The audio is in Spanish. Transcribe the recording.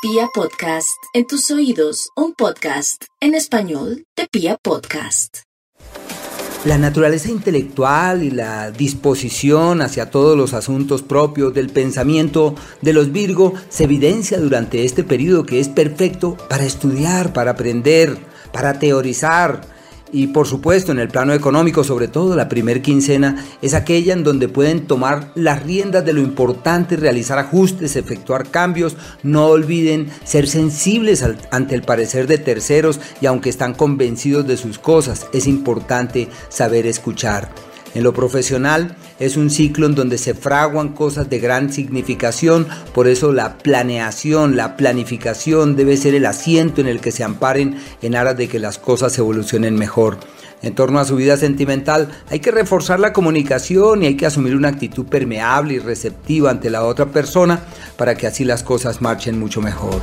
Pia Podcast, en tus oídos, un podcast en español de Pia Podcast. La naturaleza intelectual y la disposición hacia todos los asuntos propios del pensamiento de los Virgo se evidencia durante este periodo que es perfecto para estudiar, para aprender, para teorizar, y por supuesto, en el plano económico, sobre todo la primer quincena, es aquella en donde pueden tomar las riendas de lo importante, realizar ajustes, efectuar cambios. No olviden ser sensibles ante el parecer de terceros y aunque están convencidos de sus cosas, es importante saber escuchar. En lo profesional es un ciclo en donde se fraguan cosas de gran significación, por eso la planeación, la planificación debe ser el asiento en el que se amparen en aras de que las cosas evolucionen mejor. En torno a su vida sentimental hay que reforzar la comunicación y hay que asumir una actitud permeable y receptiva ante la otra persona para que así las cosas marchen mucho mejor.